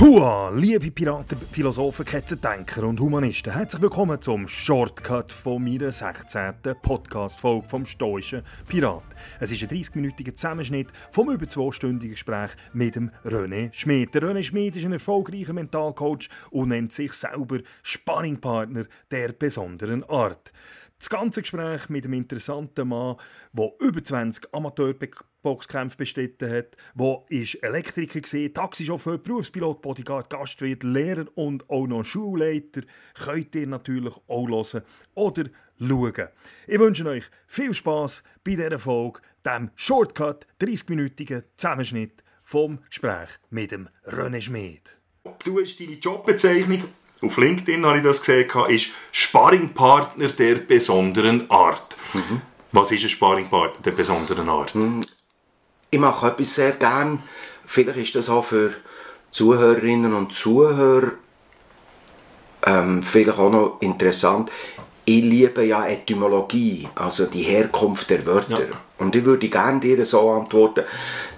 Hua, liebe Piraten, Philosophen, Ketzendenker und Humanisten, herzlich willkommen zum Shortcut von meiner 16. Podcast-Folge vom Stoischen Pirat. Es ist ein 30-minütiger Zusammenschnitt vom über zweistündigen Gespräch mit dem René Schmid. Der René Schmid ist ein erfolgreicher Mentalcoach und nennt sich selber Sparringpartner der besonderen Art. Das ganze Gespräch mit einem interessanten Mann, der über 20 Amateurboxkämpfe bestritten hat, der ist Elektriker war, Taxichauffeur, Berufspilot, Bodyguard, Gastwirt, Lehrer und auch noch Schulleiter, könnt ihr natürlich auch hören oder schauen. Ich wünsche euch viel Spaß bei dieser Folge, dem Shortcut, 30-minütigen Zusammenschnitt vom Gespräch mit dem René Schmid. Du hast deine Jobbezeichnung auf LinkedIn habe ich das gesehen, ist Sparringpartner der besonderen Art. Mhm. Was ist ein Sparringpartner der besonderen Art? Mhm. Ich mache etwas sehr gern. Vielleicht ist das auch für Zuhörerinnen und Zuhörer ähm, vielleicht auch noch interessant ich liebe ja Etymologie, also die Herkunft der Wörter. Ja. Und ich würde gerne dir so antworten,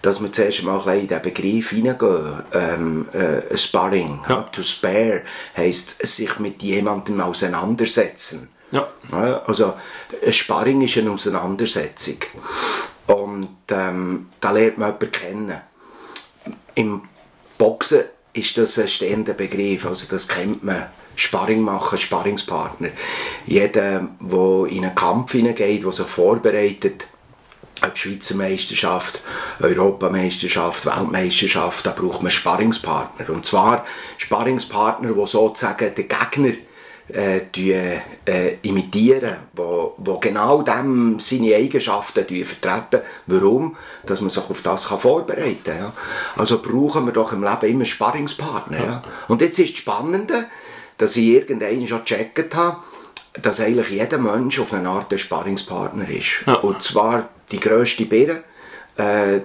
dass wir zuerst mal in diesen Begriff hineingehen. Ähm, äh, Sparring, ja. to spare, heisst sich mit jemandem auseinandersetzen. Ja. Also, Sparring ist eine Auseinandersetzung. Und ähm, da lernt man jemanden kennen. Im Boxen ist das ein stehender Begriff, also das kennt man Sparring machen, Sparringspartner. Jeder, der in einen Kampf hineingeht, der sich vorbereitet, ob Schweizer Meisterschaft, Europameisterschaft, Weltmeisterschaft, da braucht man Sparringspartner. Und zwar Sparringspartner, die sozusagen den Gegner äh, die, äh, imitieren, wo, wo genau dem seine Eigenschaften vertreten. Warum? Dass man sich auf das kann vorbereiten kann. Ja? Also brauchen wir doch im Leben immer Sparringspartner. Ja? Und jetzt ist das Spannende, dass ich irgendwann schon gecheckt habe, dass eigentlich jeder Mensch auf eine Art ein Sparringspartner ist. Ja. Und zwar die grösste Bäre, äh,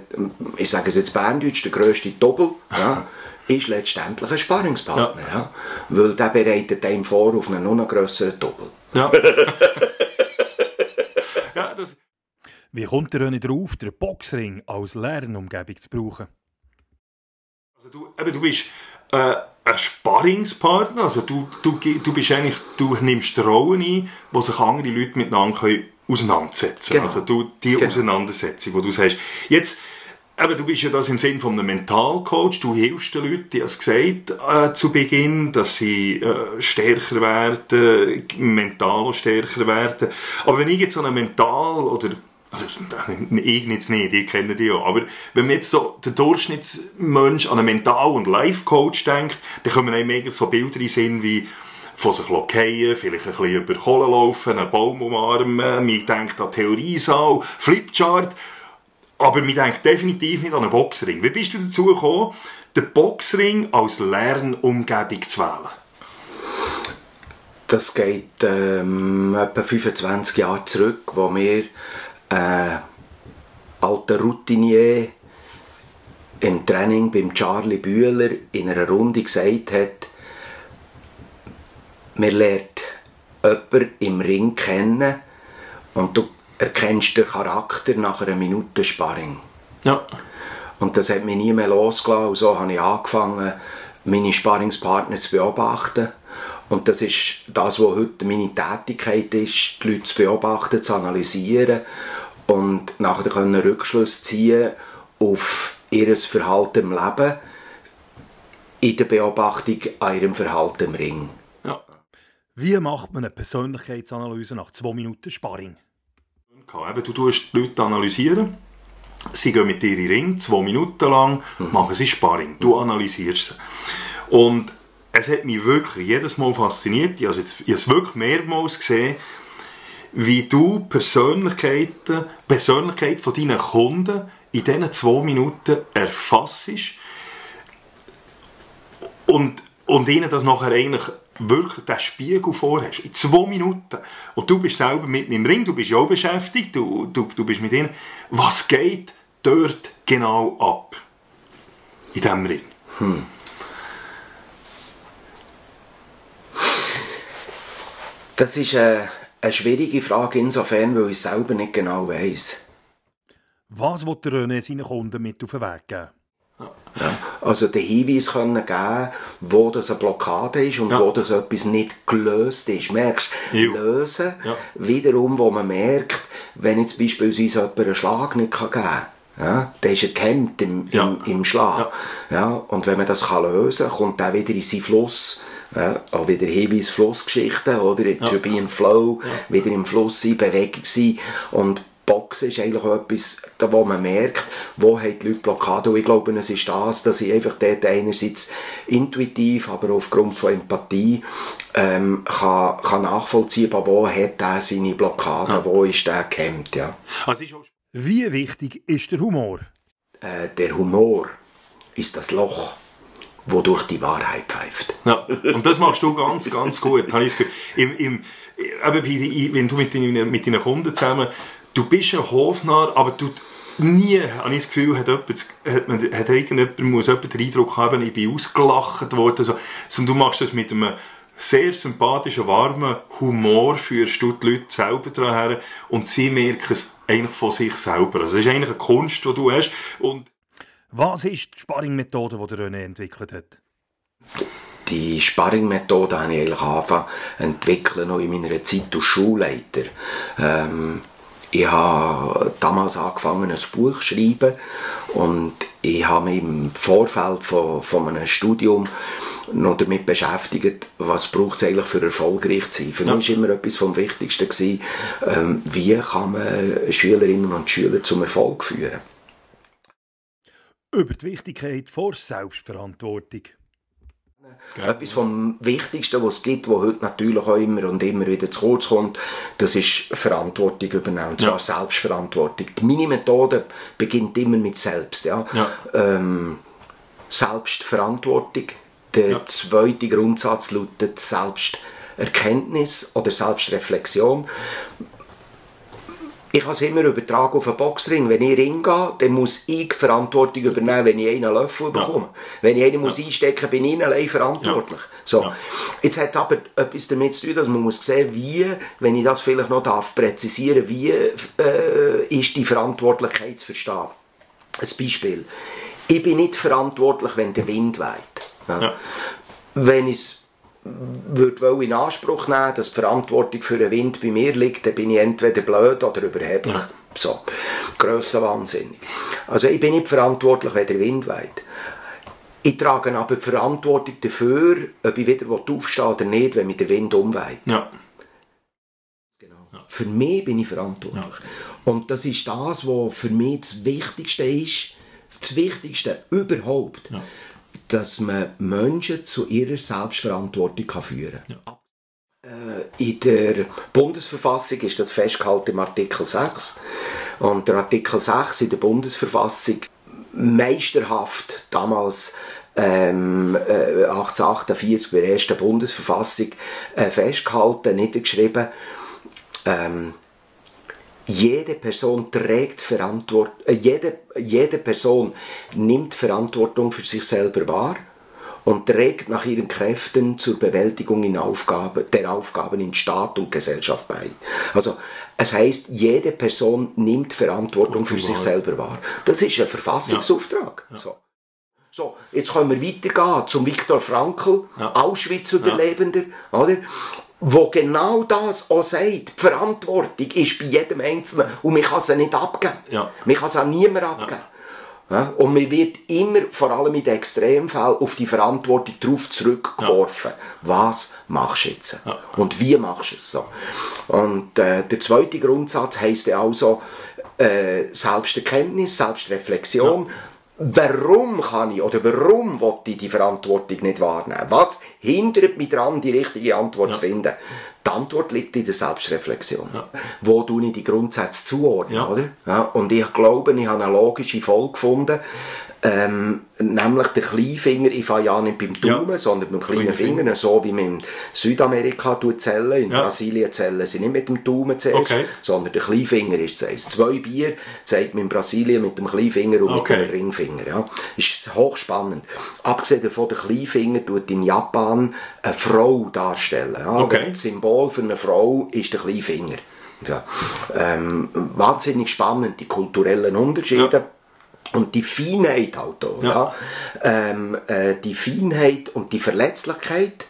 ich sage es jetzt Berndeutsch, der grösste Doppel, ja, ist letztendlich ein Sparringspartner. Ja. ja. Weil der bereitet einem vor auf einen noch grösseren Doppel. Ja. ja das Wie kommt der nicht drauf, den Boxring als Lernumgebung zu brauchen? Also du, eben, du bist äh, ein Sparringspartner. Also du, du, du bist eigentlich, du nimmst Rollen ein, wo sich andere Leute miteinander können auseinandersetzen können. Genau. Also du, die genau. Auseinandersetzung, wo du sagst, jetzt, aber du bist ja das im Sinne von einem Mentalcoach, du hilfst den Leuten, die hast gesagt, äh, zu Beginn, dass sie äh, stärker werden, mental stärker werden. Aber wenn ich jetzt so einen Mental- oder also ich jetzt nicht, ich kenne die ja, aber wenn man jetzt so der Durchschnittsmensch an einen Mental- und Life-Coach denkt, dann kommen einem so Bilder in Sinn wie von sich fallen, vielleicht ein bisschen über Kohle laufen, einen Baum umarmen, man denkt an Theoriesaal, Flipchart, aber man denkt definitiv nicht an einen Boxring. Wie bist du dazu gekommen, den Boxring als Lernumgebung zu wählen? Das geht ähm, etwa 25 Jahre zurück, wo wir äh, alter Routinier im Training beim Charlie Bühler in einer Runde gesagt hat, man lernt jemanden im Ring kennen und du erkennst den Charakter nach einer Minute Sparring. Ja. Und das hat mich nie mehr losgelassen und so habe ich angefangen, meine Sparringspartner zu beobachten. Und das ist das, was heute meine Tätigkeit ist, die Leute zu beobachten, zu analysieren und nachher können Rückschlüsse ziehen auf ihr Verhalten im Leben in der Beobachtung an ihrem Verhalten im Ring. Ja. Wie macht man eine Persönlichkeitsanalyse nach zwei Minuten Sparring? du tust die Leute analysieren. Sie gehen mit dir in den Ring, zwei Minuten lang, mhm. machen sie Sparring. Du analysierst sie. Und es hat mich wirklich jedes Mal fasziniert. Ich habe es wirklich mehrmals gesehen, wie du Persönlichkeiten, Persönlichkeit von deinen Kunden in diesen zwei Minuten erfasst und, und ihnen das nachher eigentlich wirklich den Spiegel vorhast. In zwei Minuten. Und du bist selber mitten im Ring, du bist ja auch beschäftigt, du, du, du bist mit ihnen. Was geht dort genau ab? In diesem Ring. Hm. Das ist äh, eine schwierige Frage insofern, weil ich selber nicht genau weiß. Was will der René seinen Kunden mit auf den Weg geben? Ja. Also den Hinweis können geben, wo das eine Blockade ist und Ja. wo das etwas nicht gelöst ist. Merkst Jo. Lösen, Ja. wiederum, wo man merkt, wenn jetzt beispielsweise jemand einen Schlag nicht kann geben kann, ja, dann ist er gehemmt im, Ja. im, im Schlag. Ja. und wenn man das kann lösen kann, kommt er wieder in seinen Fluss. Ja, auch wieder Hinweis Flussgeschichten, oder? Ja. To be in flow, wieder im Fluss sein, Bewegung sein. Und Boxen ist eigentlich auch etwas, wo man merkt, wo haben die Leute Blockade. Und ich glaube, es ist das, dass ich einfach dort einerseits intuitiv, aber aufgrund von Empathie ähm, kann, kann nachvollziehen, wo hat er seine Blockade, wo ist der gehemmt. Ja. Also Wie wichtig ist der Humor? Äh, der Humor ist das Loch, wodurch die Wahrheit pfeift. Ja, und das machst du ganz, ganz gut, habe ich. Im, im, eben wenn du mit deinen, mit deinen Kunden zusammen, du bist ein Hofnarr, aber du nie, habe ich das Gefühl, hat, jemand, hat, man, hat irgendjemand, muss jemand den Eindruck haben, ich bin ausgelacht worden, so. sondern du machst das mit einem sehr sympathischen, warmen Humor, führst du die Leute selber daran her und sie merken es eigentlich von sich selber. Also das ist eigentlich eine Kunst, die du hast und Was ist die Sparringmethode, die der René entwickelt hat? Die Sparringmethode habe ich eigentlich angefangen entwickeln, noch in meiner Zeit als Schulleiter. Ähm, ich habe damals angefangen, ein Buch zu schreiben und ich habe mich im Vorfeld von, von einem Studium noch damit beschäftigt, was braucht es eigentlich für erfolgreich zu sein. Für Ja. mich war immer etwas vom Wichtigsten, gewesen, ähm, wie kann man Schülerinnen und Schüler zum Erfolg führen. Über die Wichtigkeit vor Selbstverantwortung. Etwas vom Wichtigsten, was es gibt, was heute natürlich auch immer und immer wieder zu kurz kommt, das ist Verantwortung übernehmen, und zwar Ja. Selbstverantwortung. Meine Methode beginnt immer mit Selbst. Ja. Ja. Ähm, Selbstverantwortung. Der Ja. zweite Grundsatz lautet Selbsterkenntnis oder Selbstreflexion. Ich kann es immer übertragen auf einen Boxring. Wenn ich Ring gehe, dann muss ich Verantwortung übernehmen, wenn ich einen Löffel bekomme. Wenn ich einen muss einstecken bin ich allein verantwortlich. So. Ja. Jetzt hat aber etwas damit zu tun, dass man muss sehen, wie, wenn ich das vielleicht noch darf präzisieren, wie äh, ist die Verantwortlichkeit zu verstehen. Ein Beispiel. Ich bin nicht verantwortlich, wenn der Wind weht. Ja. Ja. Wenn ich würde wohl in Anspruch nehmen, dass die Verantwortung für den Wind bei mir liegt, dann bin ich entweder blöd oder überheblich. Ja. So, grössenwahnsinnig. Also ich bin nicht verantwortlich, wenn der Wind weht. Ich trage aber die Verantwortung dafür, ob ich wieder aufstehe oder nicht, wenn mich der Wind umweht. ja, Genau. Für mich bin ich verantwortlich. Und das ist das, was für mich das Wichtigste ist, das Wichtigste überhaupt, Ja. Dass man Menschen zu ihrer Selbstverantwortung kann führen kann. Äh, In der Bundesverfassung ist das festgehalten im Artikel 6. Und der Artikel 6 in der Bundesverfassung meisterhaft damals ähm, äh, 1848 bei der ersten Bundesverfassung äh, festgehalten, niedergeschrieben. Ähm, jede Person trägt Verantwortung, äh, jede, jede Person nimmt Verantwortung für sich selber wahr und trägt nach ihren Kräften zur Bewältigung in Aufgabe, der Aufgaben in Staat und Gesellschaft bei. Also es heißt, jede Person nimmt Verantwortung für sich selber wahr. Das ist ein Verfassungsauftrag. So. So, jetzt können wir weitergehen zum Viktor Frankl, Ja. Auschwitz-Überlebender, oder? Wo genau das auch sagt. Die Verantwortung ist bei jedem Einzelnen und man kann sie nicht abgeben. Ja. Man kann sie auch niemand abgeben. Ja. Und man wird immer, vor allem in den Extremfällen, auf die Verantwortung darauf zurückgeworfen. Was machst du jetzt? Und wie machst du es so? Und äh, der zweite Grundsatz heisst ja also äh, Selbsterkenntnis, Selbstreflexion. Warum kann ich oder warum will ich die Verantwortung nicht wahrnehmen? Was hindert mich daran, die richtige Antwort zu finden? Die Antwort liegt in der Selbstreflexion. Wo tue ich die Grundsätze zuordnen? Ja. Oder? Ja, und ich glaube, ich habe eine logische Folge gefunden. Ähm, nämlich der Kleinfinger, ich fange ja nicht beim Daumen, Ja. sondern beim kleinen Kleinen Finger, Finger. so wie man in Südamerika zählen. In Ja. Brasilien zählen sie nicht mit dem Daumen zuerst, Okay. sondern der Kleinfinger ist zuerst. Zwei Bier zeigt man in Brasilien mit dem Kleinfinger und Okay. mit dem Ringfinger. Ja. Ist hochspannend. Abgesehen davon, der Kleinfinger tut in Japan eine Frau darstellen. Ja. Okay. Das Symbol für eine Frau ist der Kleinfinger. Ja. Ähm, wahnsinnig spannend, die kulturellen Unterschiede. Ja. Und die Feinheit halt auch, ja. ja. Ähm, äh, die Feinheit und die Verletzlichkeit,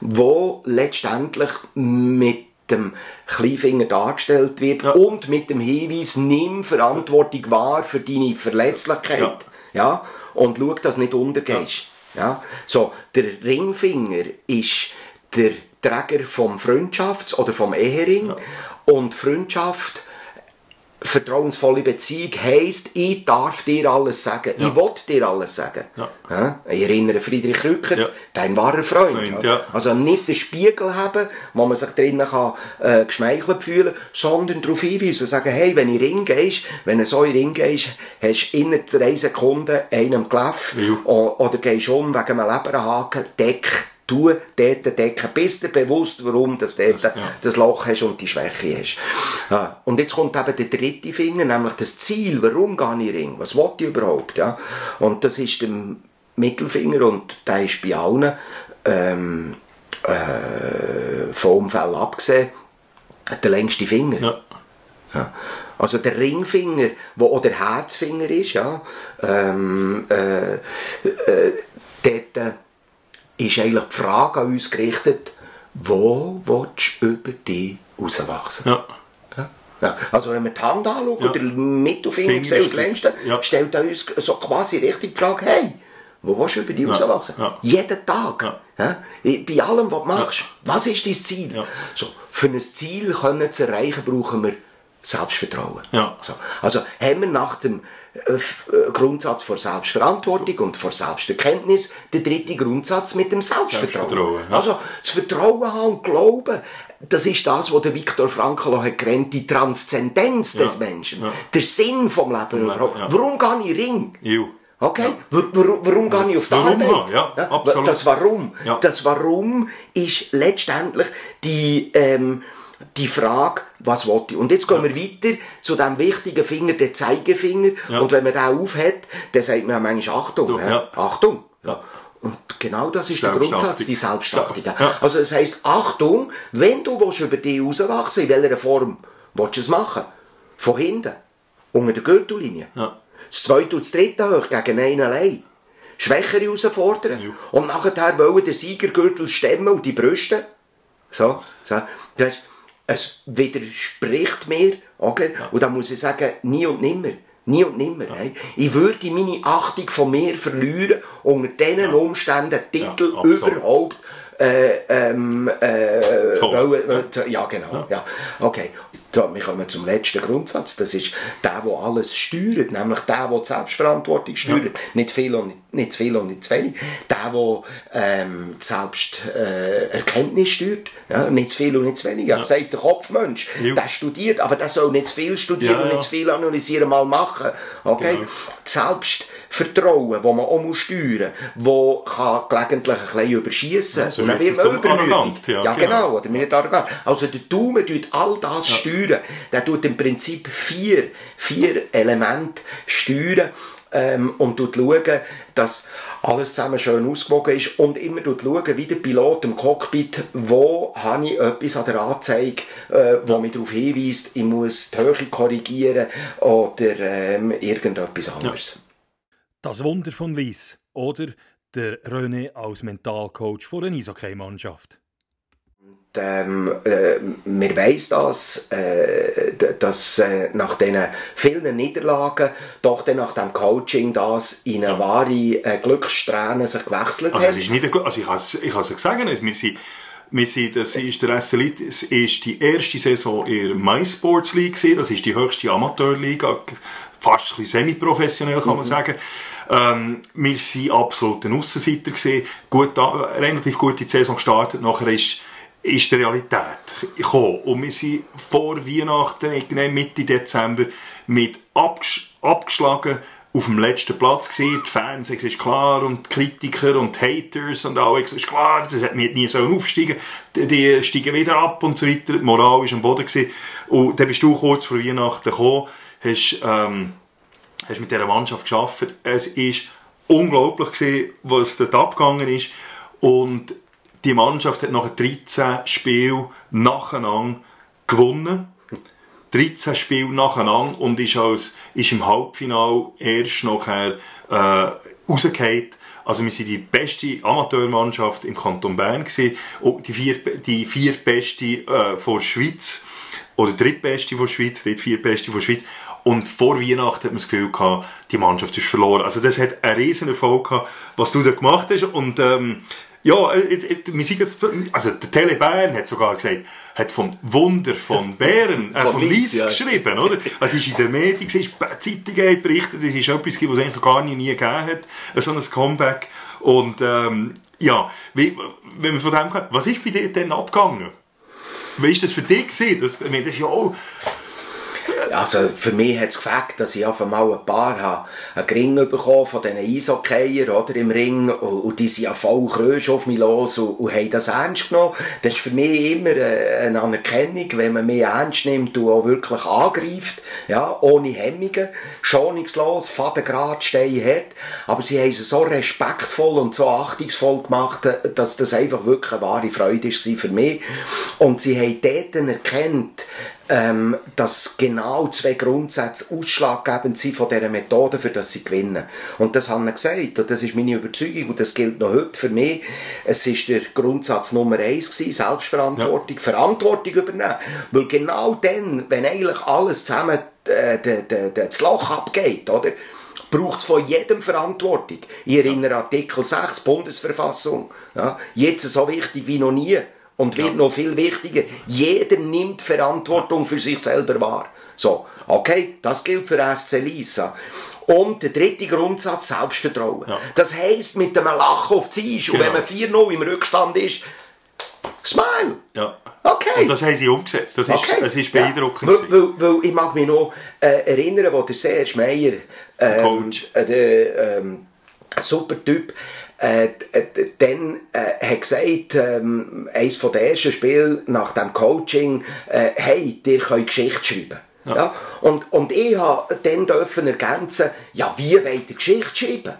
wo letztendlich mit dem Kleinfinger dargestellt wird ja. und mit dem Hinweis, nimm Verantwortung wahr für deine Verletzlichkeit. Ja. ja und schau, dass du nicht untergehst. Ja. ja. So, der Ringfinger ist der Träger vom Freundschafts- oder vom Ehering und Freundschaft vertrauensvolle Beziehung heisst, ich darf dir alles sagen. Ja. Ich will dir alles sagen. Ja. Ja? Ich erinnere Friedrich Rücker, ja. dein wahrer Freund. Freund also nicht den Spiegel haben, wo man sich drinnen kann, äh, geschmeichelt fühlen sondern darauf hinweisen, sagen, hey, wenn ich Ring gehst, wenn du so in Ring gehst, hast du in drei Sekunden einem gelaufen oder gehst um wegen einem Leberhaken, deck du dort decken, bist dir bewusst, warum du dort ja. das Loch hast und die Schwäche hast. Ja. Und jetzt kommt eben der dritte Finger, nämlich das Ziel, warum gehe ich Ring, was will ich überhaupt, ja? Und das ist der Mittelfinger und der ist bei allen ähm, äh, vom Umfeld abgesehen der längste Finger. Ja. Ja. Also der Ringfinger, wo auch der Herzfinger ist, ja, ähm, äh, äh, dort, ist eigentlich die Frage an uns gerichtet, wo willst du über dich rauswachsen? Ja. Ja. Also wenn wir die Hand anschauen, ja. der Mittelfinger sehen als längsten, ja. stellt er uns so quasi richtig die Frage, hey, wo willst du über dich ja. rauswachsen? Ja. Jeden Tag. Ja. Bei allem, was du machst. Was ist dein Ziel? So, für ein Ziel können zu erreichen, brauchen wir Selbstvertrauen. Ja. So. Also haben wir nach dem Grundsatz vor Selbstverantwortung und vor Selbsterkenntnis der dritte Grundsatz mit dem Selbstvertrauen. Selbstvertrauen ja. Also das Vertrauen haben und Glauben, das ist das, was der Viktor Frankl hat genannt, die Transzendenz ja. des Menschen, der Sinn vom Leben überhaupt. Warum gehe ich Ring? Ju. Okay? Ja. Warum, warum gehe ich auf die Arbeit? Ja, absolut. Das Warum. Das Warum ist letztendlich die ähm, die Frage, was will ich? Und jetzt gehen ja. wir weiter zu dem wichtigen Finger, der Zeigefinger. Ja. Und wenn man den aufhat, dann sagt man manchmal Achtung. Ja. Achtung. Und genau das ist der Grundsatz, die Selbstachtung. Also das heisst, Achtung, wenn du willst über dich rauswachsen in welcher Form willst du es machen? Von hinten, unter der Gürtellinie. Das zweite und das dritte hoch, gegen einen allein. Schwächere herausfordern. Ja. Und nachher wollen den Siegergürtel stemmen und die Brüste. So, so. Das heißt, es widerspricht mir, okay? Ja. und da muss ich sagen, nie und nimmer. Nie und nimmer. Ja. Ich würde meine Achtung von mir verlieren, unter diesen ja. Umständen Titel überhaupt äh, ähm, äh, wollen, äh, ja genau, ja. okay. So, wir kommen zum letzten Grundsatz. Das ist der, der alles steuert, nämlich der, der die Selbstverantwortung steuert. Ja. Nicht viel und nicht, nicht viel und nicht zu wenig. Der, der ähm, die Selbsterkenntnis äh, steuert. Ja, nicht zu viel und nicht zu wenig. Ich habe gesagt, der Kopfmensch, ja. der studiert, aber der soll nicht zu viel studieren ja, und nicht zu viel analysieren, mal machen. Okay? Genau. Selbstvertrauen, das man auch muss steuern muss, das kann gelegentlich ein bisschen überschiessen. Ja, so und dann wird man übermütig. Ja, ja, genau. genau. Oder wird arrogant. Also der Daumen tut all das steuern steuern. Der tut im Prinzip vier, vier Elemente steuern ähm, und tut schauen, dass alles zusammen schön ausgewogen ist und immer schauen, wie der Pilot im Cockpit, wo habe ich etwas an der Anzeige, äh, wo mich darauf hinweist, ich muss die Höhe korrigieren oder ähm, irgendetwas anderes. Das Wunder von Lies oder der René als Mentalcoach von einer Eishockey-Mannschaft ähm, äh, wir weiss das, äh, dass äh, nach diesen vielen Niederlagen doch dann nach dem Coaching das in eine wahre äh, Glückssträhne sich gewechselt also hat. Es ist nicht eine, also ich kann es ich sagen, wir sind, wir sind, das ist der SLIT, es ist die erste Saison in der MySports League gewesen, das ist die höchste Amateurliga, fast ein semi-professionell kann man mhm. sagen. Ähm, wir waren absolut ein Aussenseiter gewesen, gut, relativ gut in die Saison gestartet, nachher ist ist die Realität gekommen. Und wir sind vor Weihnachten, Mitte Dezember, mit abgesch abgeschlagen auf dem letzten Platz gewesen. Die Fans, ist klar, und die Kritiker und die Haters und alles, ist klar, das hat nie so aufsteigen die, die steigen wieder ab und so weiter. Die Moral war am Boden gewesen. Und dann bist du kurz vor Weihnachten gekommen, hast, ähm, hast mit dieser Mannschaft geschafft. Es ist unglaublich gewesen, was dort abgegangen ist. Und die Mannschaft hat nach 13 Spielen nacheinander gewonnen. 13 Spiele nacheinander und ist, als, ist im Halbfinale erst nachher äh, rausgefallen. Also wir sind die beste Amateurmannschaft im Kanton Bern gewesen, die vier, die viertbeste äh, von der Schweiz oder drittbeste von Schweiz, die viertbeste von der Schweiz. Und vor Weihnachten hat man das Gefühl gehabt, die Mannschaft ist verloren. Also das hat einen riesen Erfolg gehabt, was du da gemacht hast. Und ähm, ja, jetzt, jetzt, wir sind jetzt, also der Tele Bern hat sogar gesagt, hat vom Wunder von Bären, äh, von Lies ja. geschrieben, oder? Also es ist in den Medien, es ist Zeitungen berichtet, es ist etwas, was es eigentlich gar nie, nie gegeben hat, so ein Comeback. Und ähm, ja, wie, wenn man von dem gehört, was ist bei dir denn abgegangen? Wie ist das für dich gewesen? Das, ich meine, das ist ja auch also für mich hat es gefällt, dass ich auf einmal ein paar habe, einen Ring bekommen von diesen Eishockeyer oder, im Ring und, und die sind ja voll Krösch auf mich los und, und haben das ernst genommen. Das ist für mich immer eine Anerkennung, wenn man mich ernst nimmt und auch wirklich angreift, ja, ohne Hemmungen, schonungslos, fadengrad, steinhart, aber sie haben es so respektvoll und so achtungsvoll gemacht, dass das einfach wirklich eine wahre Freude war für mich. Und sie haben dort erkannt, ähm, dass genau zwei Grundsätze ausschlaggebend sind von dieser Methode, für das sie gewinnen. Und das haben sie gesagt und das ist meine Überzeugung und das gilt noch heute für mich. Es ist der Grundsatz Nummer eins gewesen, Selbstverantwortung, ja. Verantwortung übernehmen. Weil genau dann, wenn eigentlich alles zusammen äh, de, de, de, das Loch abgeht, oder? braucht es von jedem Verantwortung. Ich erinnere Artikel 6 Bundesverfassung. Ja, jetzt so wichtig wie noch nie und wird ja. noch viel wichtiger. Jeder nimmt Verantwortung für sich selber wahr. So, okay, das gilt für SC Lisa. Und der dritte Grundsatz, Selbstvertrauen. Ja. Das heisst, mit einem Lachen auf die Eis. Genau. Und wenn man 4-0 im Rückstand ist, Smile! Ja. Okay. Und das haben sie umgesetzt. Das ist, okay. das ist beeindruckend. Ja. Weil, weil, weil, ich mag mich noch äh, erinnern, wo der Serge Meyer, ähm, Coach. Äh, der ähm, super Typ, äh, dann äh, hat gesagt, ähm, eines von den ersten Spielen nach dem Coaching, äh, hey, ihr könnt Geschichte schreiben. Ja. ja. Und, und ich habe dann dürfen ergänzen, ja, wie wollt ihr Geschichte schreiben?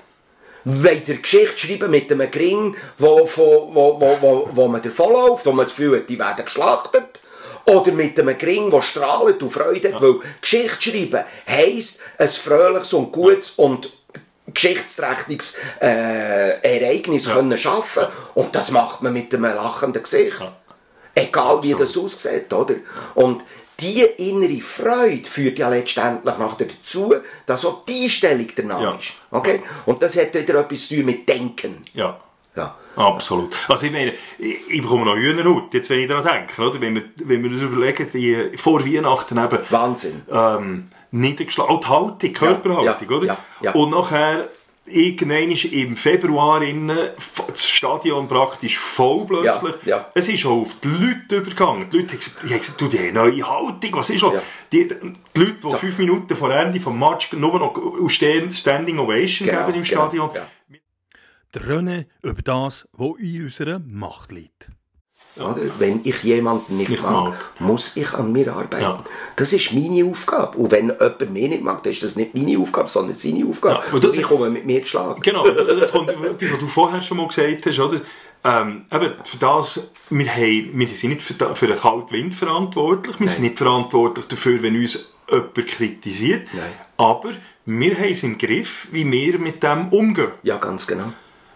Wollt ihr Geschichte schreiben mit einem Gring, wo, wo, wo, wo, wo, wo man davonläuft, wo man das Gefühl hat, die werden geschlachtet? Oder mit einem Gring, der strahlt und Freude hat? Ja. Weil Geschichte schreiben heisst, ein fröhliches und gutes und geschichtsträchtiges äh, Ereignis ja. können schaffen und das macht man mit einem lachenden Gesicht. Ja. Egal wie das aussieht, oder? Und die innere Freude führt ja letztendlich nachher dazu, dass auch die Einstellung danach ja. ist. Okay? Und das hat wieder etwas zu tun mit Denken. Ja. Ja. Absolut. Also ich meine, ich, ich bekomme noch Hühnerhaut, jetzt wenn ich daran denke, oder? Wenn wir, wenn wir uns überlegen, die, vor Weihnachten eben... Wahnsinn. Ähm, niedergeschlagen. Auch die Haltung, Körperhaltung, ja, ja, oder? Ja, ja. Und nachher irgendwann ist im Februar innen, das Stadion praktisch voll plötzlich. Ja, ja. Es ist auch auf die Leute übergegangen. Die Leute haben gesagt, du, die neue Haltung, was ist das? Ja. Die, die Leute, die so. fünf Minuten vor Ende vom Match nur noch Standing Ovation genau, geben im genau, Stadion. Genau, Der René über das, was in unserer Macht liegt. Oder? Wenn ich jemanden nicht, nicht mag, mag, muss ich an mir arbeiten. Ja. Das ist meine Aufgabe. Und wenn jemand mich nicht mag, dann ist das nicht meine Aufgabe, sondern seine Aufgabe. Ja, und, und ich komme mit mir zu schlagen. Genau, das kommt etwas, was du vorher schon mal gesagt hast, oder? Ähm, eben, für das, wir, haben, wir sind nicht für, für den kalten Wind verantwortlich, wir Nein. sind nicht verantwortlich dafür, wenn uns jemand kritisiert, Nein. aber wir haben es im Griff, wie wir mit dem umgehen. Ja, ganz genau.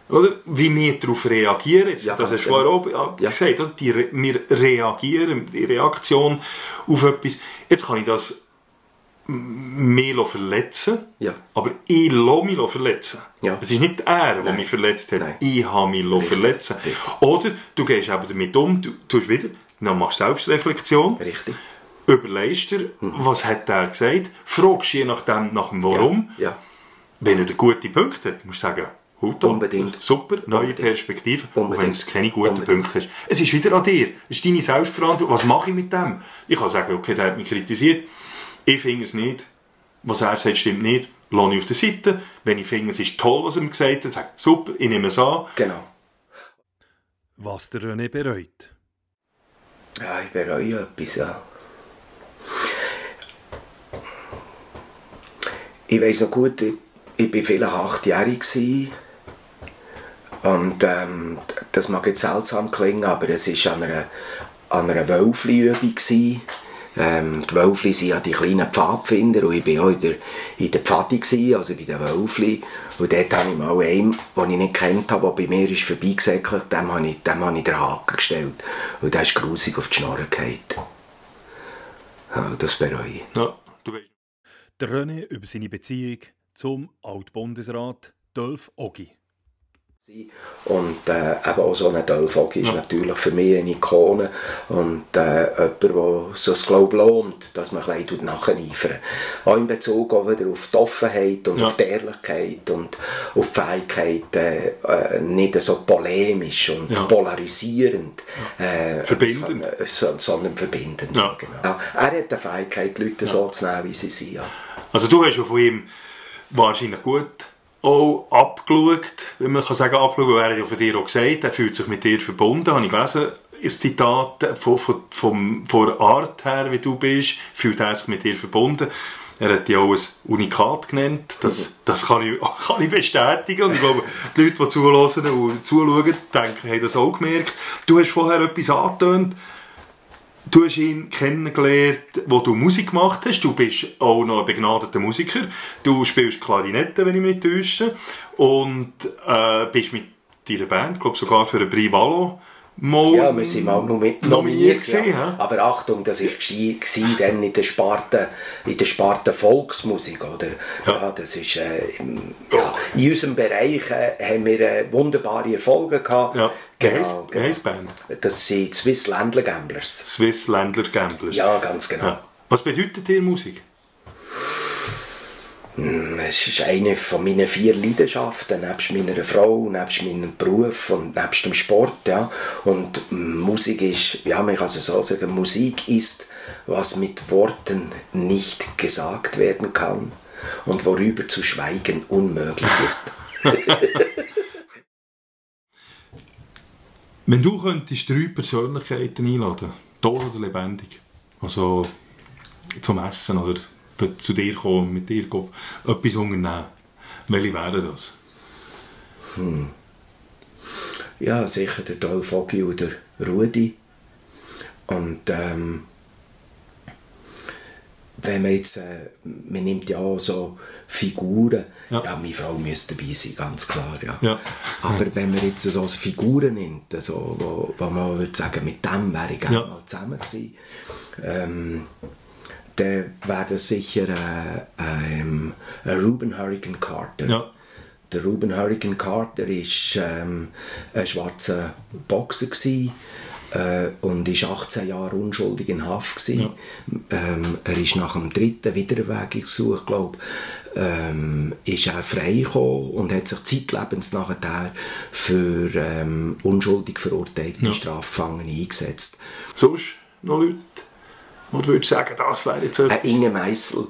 Oder? Wie wir darauf reagieren. Jetzt, ja, das hast du vorher auch ja. gesagt. Oder? Die, wir reagieren, die Reaktion auf etwas. Jetzt kann ich das mehr verletzen, ja. aber ich lasse mich verletzen. Ja. Es ist nicht er, der mich verletzt hat. Nein. Ich habe mich Richtig. verletzen. Richtig. Oder du gehst eben damit um, du tust wieder, dann machst du Selbstreflexion. Richtig. Überlegst dir, mhm. was hat er gesagt, fragst je nachdem nach dem Warum. Ja. Wenn er gute Punkte hat, musst du sagen, Hut Unbedingt. Super, neue Unbedingt. Perspektive. Unbedingt. Auch wenn es keine guten Unbedingt. Punkte ist. Es ist wieder an dir. Es ist deine Selbstverantwortung. Was mache ich mit dem? Ich kann sagen, okay, der hat mich kritisiert. Ich finde es nicht. Was er sagt, stimmt nicht. Lasse ich auf der Seite. Wenn ich finde, es ist toll, was er mir gesagt hat, sage ich, super, ich nehme es an. Genau. Was der René bereut? Ja, ich bereue etwas, ja. Ich weiß noch gut, ich, ich war vielleicht achtjährig. Und ähm, das mag jetzt seltsam klingen, aber es war an einer, an einer Wölfli-Übung. Ähm, die Wölfli sind ja die kleinen Pfadfinder und ich war auch in der, in der Pfadi, gewesen, also bei den Wölfli. Und dort habe ich mal einen, den ich nicht kennt habe, der bei mir ist vorbeigesäckelt, dem habe ich, dem habe ich den Haken gestellt. Und der ist grusig auf die Schnorre gefallen. Ja, das bereue ich. Ja, du weißt. Der René über seine Beziehung zum Altbundesrat Dolph Ogi. Und äh, eben auch so ein Dolphogi ist Ja. natürlich für mich eine Ikone und äh, jemand, der so das Glaube lohnt, dass man ein bisschen nacheifern Auch in Bezug auch wieder auf die Offenheit und Ja. auf die Ehrlichkeit und auf die Fähigkeit, äh, äh, nicht so polemisch und Ja. polarisierend, äh, Verbindend. Sondern, so- sondern verbindend. Ja. Genau. Er hat die Fähigkeit, die Leute so zu nehmen, wie sie sind. Also du hast ja von ihm wahrscheinlich gut auch abgeschaut, wenn man kann sagen abgeschaut, er ja von dir auch gesagt, er fühlt sich mit dir verbunden, habe ich gelesen, ein Zitat von, von, vom, von der Art her, wie du bist, fühlt er sich mit dir verbunden. Er hat ja auch ein Unikat genannt, das, das kann, ich, kann ich bestätigen und ich glaube, die Leute, die zuhören und zuschauen, denken, haben das auch gemerkt. Du hast vorher etwas angetönt, Du hast ihn kennengelernt, wo du Musik gemacht hast. Du bist auch noch ein begnadeter Musiker. Du spielst Klarinette, wenn ich mich täusche. Und äh, bist mit deiner Band, glaube sogar für ein Prix Valo mal Ja, wir sind mal nominiert, nominiert nominiert gewesen, ja. ja. Aber Achtung, das war dann in der Sparte, in der Sparte Volksmusik, oder? Ja. das ist, äh, im- ja, in unserem Bereich äh, haben wir äh, wunderbare Erfolge gehabt. Ja. Genau, wie heisst die Band? Das sind Swiss Ländler Gamblers. Swiss Ländler Gamblers. Ja, ganz genau. Ja. Was bedeutet dir Musik? Es ist eine von meinen vier Leidenschaften, nebst meiner Frau, nebst meinem Beruf und nebst dem Sport. Ja. Und Musik ist, ja, man kann es so sagen, Musik ist, was mit Worten nicht gesagt werden kann und worüber zu schweigen unmöglich ist. Wenn du könntest drei Persönlichkeiten einladen, tot oder lebendig, also zum Essen oder zu dir kommen, mit dir gehen, etwas unternehmen, welche wären das? Ja, sicher der Dolph Foggi oder Rudi. Und ähm, wenn man jetzt, äh, man nimmt ja auch so Figuren, Ja. ja, meine Frau müsste dabei sein, ganz klar, ja. Ja. Aber wenn man jetzt so Figuren nimmt, so, wo, wo man würde sagen, mit dem wäre ich gerne Ja. mal zusammen gewesen, ähm, dann wäre das sicher äh, ein, ein Ruben Hurricane Carter. Ja. Der Ruben Hurricane Carter war ähm, ein schwarzer Boxer gewesen, äh, und ist 18 Jahre unschuldig in Haft gewesen. Ähm, er ist nach dem dritten Wiedererwägungsgesuch, glaube ähm, ist er freigekommen und hat sich zeitlebens nachher für ähm, unschuldig verurteilte Ja. Strafgefangene eingesetzt. Sonst noch Leute, wo du würdest sagen, das wäre jetzt etwas? Äh, Inge Meissel.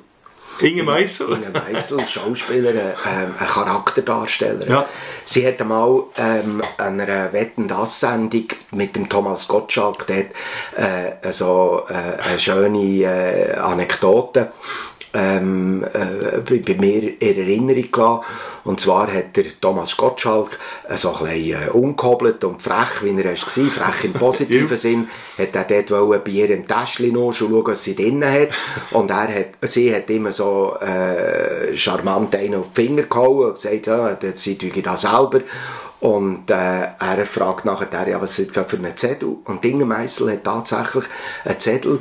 Inge Meissel? Inge Meissel, Schauspielerin, ähm, eine Charakterdarstellerin. Ja. Sie hat einmal ähm, an einer Wetten das Sendung mit dem Thomas Gottschalk dort äh, so äh, eine schöne äh, Anekdote ähm, äh, bei, mir in Erinnerung gelassen. Und zwar hat der Thomas Gottschalk äh, so ein bisschen äh, ungehobelt und frech, wie er war, frech im positiven Sinn, hat er dort wollen bei ihr im Täschchen noch schon schauen, was sie drinnen hat. Und er hat, sie hat immer so äh, charmant einen auf die Finger gehauen und gesagt, ja, das- sie tue das selber. Und äh, er fragt nachher, ja, was ist das für einen Zettel? Und Inge Meissel hat tatsächlich einen Zettel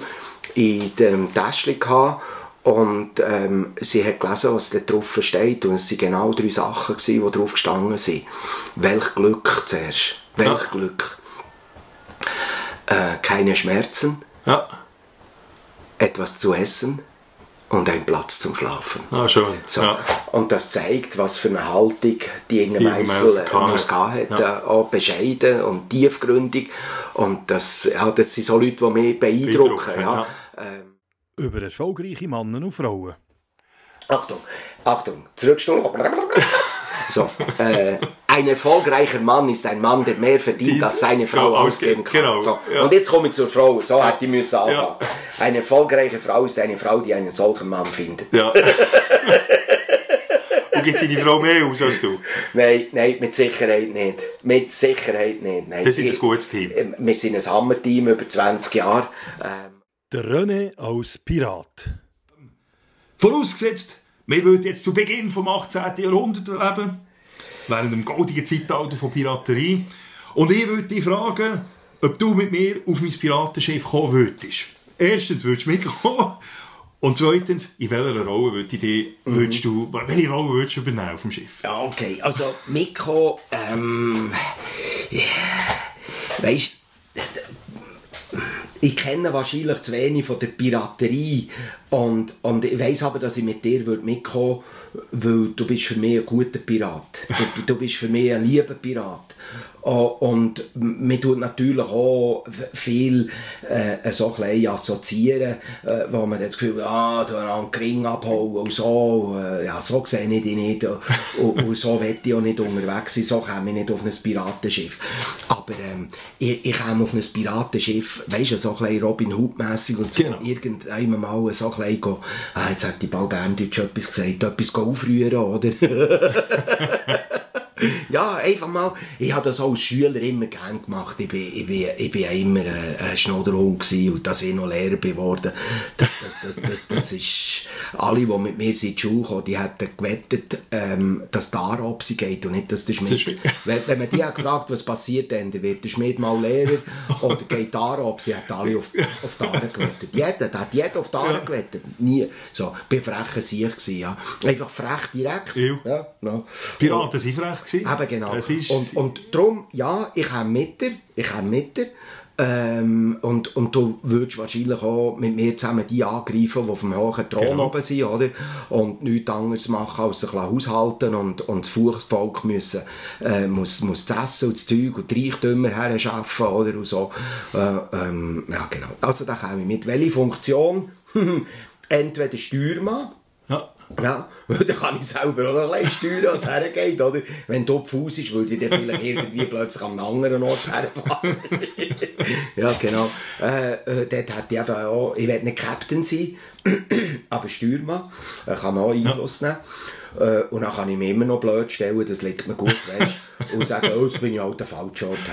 in dem Täschchen gehabt und ähm, sie hat gelesen, was da drauf steht. Und es waren genau drei Sachen, gewesen, die drauf gestanden sind. Welch Glück zuerst. Welch Ja. Glück. Äh, keine Schmerzen, Ja, etwas zu essen und ein Platz zum Schlafen. ah, schön. So. Ja. Und das zeigt, was für eine Haltung die Inge Meissel muss hat. gehabt hat. Ja. Äh, auch bescheiden und tiefgründig. Und das, ja, das sind so Leute, die mich beeindrucken. Beeindrucken, ja. Ähm, Über erfolgreiche Männer und Frauen. Achtung, Achtung, zurückstuhl. So, äh, ein erfolgreicher Mann ist ein Mann, der mehr verdient, als seine Frau Ja, ausgeben kann. genau, so. ja. Und jetzt komme ich zur Frau, so hätte ich müssen anfangen. Ja. Eine erfolgreiche Frau ist eine Frau, die einen solchen Mann findet. ja. Und gibt deine Frau mehr aus als du? Nein, nein, mit Sicherheit nicht. Mit Sicherheit nicht. Nein. Das ist ein gutes Team. Wir sind ein Hammer-Team über 20 Jahre. Ähm, Der René als Pirat. Vorausgesetzt, wir würden jetzt zu Beginn vom 18. Jahrhundert leben, während dem goldigen Zeitalter von Piraterie. Und ich würde dich fragen, ob du mit mir auf mein Piratenschiff kommen würdest. Erstens würdest du mitkommen. Und zweitens, in welcher Rolle würdest du, würdest du, welche Rolle würdest du übernehmen auf dem Schiff? Ja, okay. Also, Mikko, ähm, yeah. weißt ich kenne wahrscheinlich zu wenig von der Piraterie und, und ich weiß aber, dass ich mit dir mitkommen würde, weil du bist für mich ein guter Pirat. Du, du bist für mich ein lieber Pirat. Oh, und man tut natürlich auch viel äh, so ein assoziieren, äh, wo man das Gefühl hat, ah, du einen Ring abholen und so, äh, ja, so sehe ich dich nicht und, und so will ich auch nicht unterwegs sein, so komme ich nicht auf ein Piratenschiff. Aber ähm, ich, ich komme auf ein Piratenschiff, weißt du, so ein Robin Hood-mässig und so, genau. irgendwann mal so ein bisschen, ah, jetzt hat die Ball Berndeutsch etwas gesagt, etwas aufrühren, oder? ja, einfach mal, ich habe das als Schüler immer gern gemacht. Ich bin, ich bin, ich bin ja immer ein Schnodderhund und dass ich noch Lehrer geworden. Das, das, das, das, ist, alle, die mit mir in die Schule kommen, die hätten gewettet, ähm, dass der Arab sie geht und nicht, dass der Schmied. wenn, wenn man die hat gefragt, was passiert dann, wird der Schmied mal Lehrer oder geht der Arab, sie hat alle auf, auf die Aare gewettet. Jeder, da hat jeder auf die Aare ja. gewettet. Nie. So, ich war frecher Sieg, ja. Einfach frech direkt. Ja, no. Piraten sind frech gewesen. Eben genau. Und, und darum, ja, ich habe mit dir, ich habe mit dir. Ähm, und, und du würdest wahrscheinlich auch mit mir zusammen die angreifen, die auf dem hohen Thron genau. oben sind, oder? Und nichts anderes machen, als sich haushalten und, und das Fuchsvolk müssen, äh, muss, muss das Essen und das Zeug und die Reichtümer herschaffen, oder? Und so. Äh, ähm, ja, genau. Also da komme ich mit. Welche Funktion? Entweder Steuermann, ja. Ja, dann kann ich selber auch ein bisschen steuern, als es hergeht, oder? Wenn du Fuß ist, würde ich dann vielleicht irgendwie plötzlich an einem anderen Ort herfahren. ja, genau. Äh, äh, dort hätte ich eben auch, ich will nicht Captain sein, aber Steuermann, äh, kann man auch Einfluss ja. nehmen. Äh, und dann kann ich mir immer noch blöd stellen, das liegt mir gut, weißt und sagen, oh, jetzt bin ich halt der falsche Ort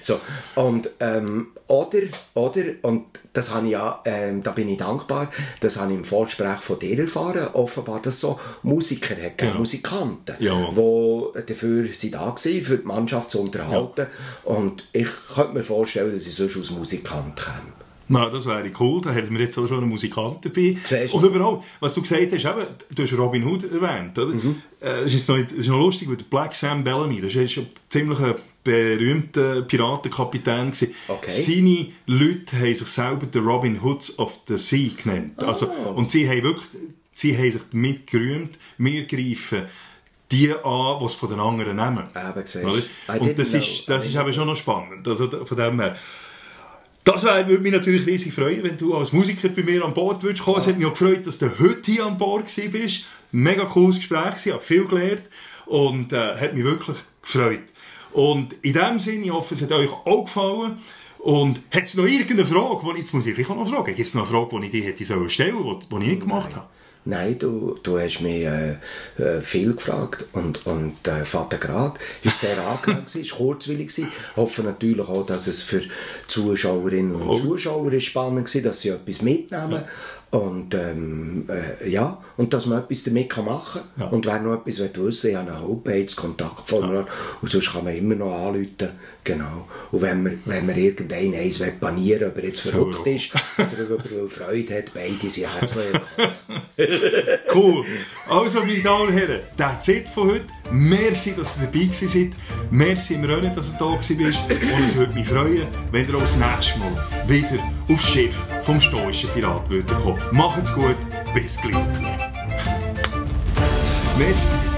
so, und, ähm, oder, oder, und das habe ich ja, ähm, da bin ich dankbar, das habe ich im Vorgespräch von dir erfahren, offenbar, dass so Musiker hat, ja. Musikanten, ja. die dafür sind da waren, für die Mannschaft zu unterhalten. Ja. Und ich könnte mir vorstellen, dass ich sonst als Musikant käme. Na, das wäre cool, da hätten wir jetzt auch schon einen Musikant dabei. Und überhaupt, was du gesagt hast, eben, du hast Robin Hood erwähnt, oder? Mhm. Äh, das, ist noch, das ist noch lustig, weil der Black Sam Bellamy, das ist schon ziemlich ein berühmter Piratenkapitän Okay. Seine Leute haben sich selber den Robin Hoods of the Sea genannt. Also, oh. Und sie haben wirklich, sie haben sich damit gerühmt, wir greifen die an, die es von den anderen nehmen. Eben, Und das ist, das ist eben schon noch spannend. Also von dem her. Das würde mich natürlich riesig freuen, wenn du als Musiker bei mir an Bord würdest kommen. Ja. Es hat mich auch gefreut, dass du heute hier an Bord bist. Mega cooles Gespräch, ich habe viel gelernt und äh, hat mich wirklich gefreut. Und in dem Sinne, ich hoffe, es hat euch auch gefallen. Und hat es noch irgendeine Frage, die ich, jetzt muss ich noch fragen, gibt es noch eine Frage, die ich dir hätte stellen sollen, die ich nicht gemacht habe? Nein, du, du hast mich äh, äh, viel gefragt und, und äh, Vater gerade. Es war sehr angenehm, war kurzwillig. Ich hoffe natürlich auch, dass es für Zuschauerinnen und. Zuschauer spannend war, dass sie etwas mitnehmen. Und ähm, äh, ja, und dass man etwas damit machen kann. Ja. Und wer noch etwas wissen will, ich habe eine Homepage, Kontaktformular, ja. und sonst kann man immer noch anrufen. Genau. Und wenn man, wenn man irgendeinen eins banieren ob er jetzt verrückt ist oder ob er Freude hat, beide sind herzlich Cool. Also, meine Damen und Herren, that's it von heute. Merci, dass ihr dabei seid. Merci im Rennen, dass du da warst. Und es würde mich freuen, wenn ihr auch das nächste Mal wieder aufs Schiff vom stoischen Pirat kommen. Macht's gut, bis gleich. Merci.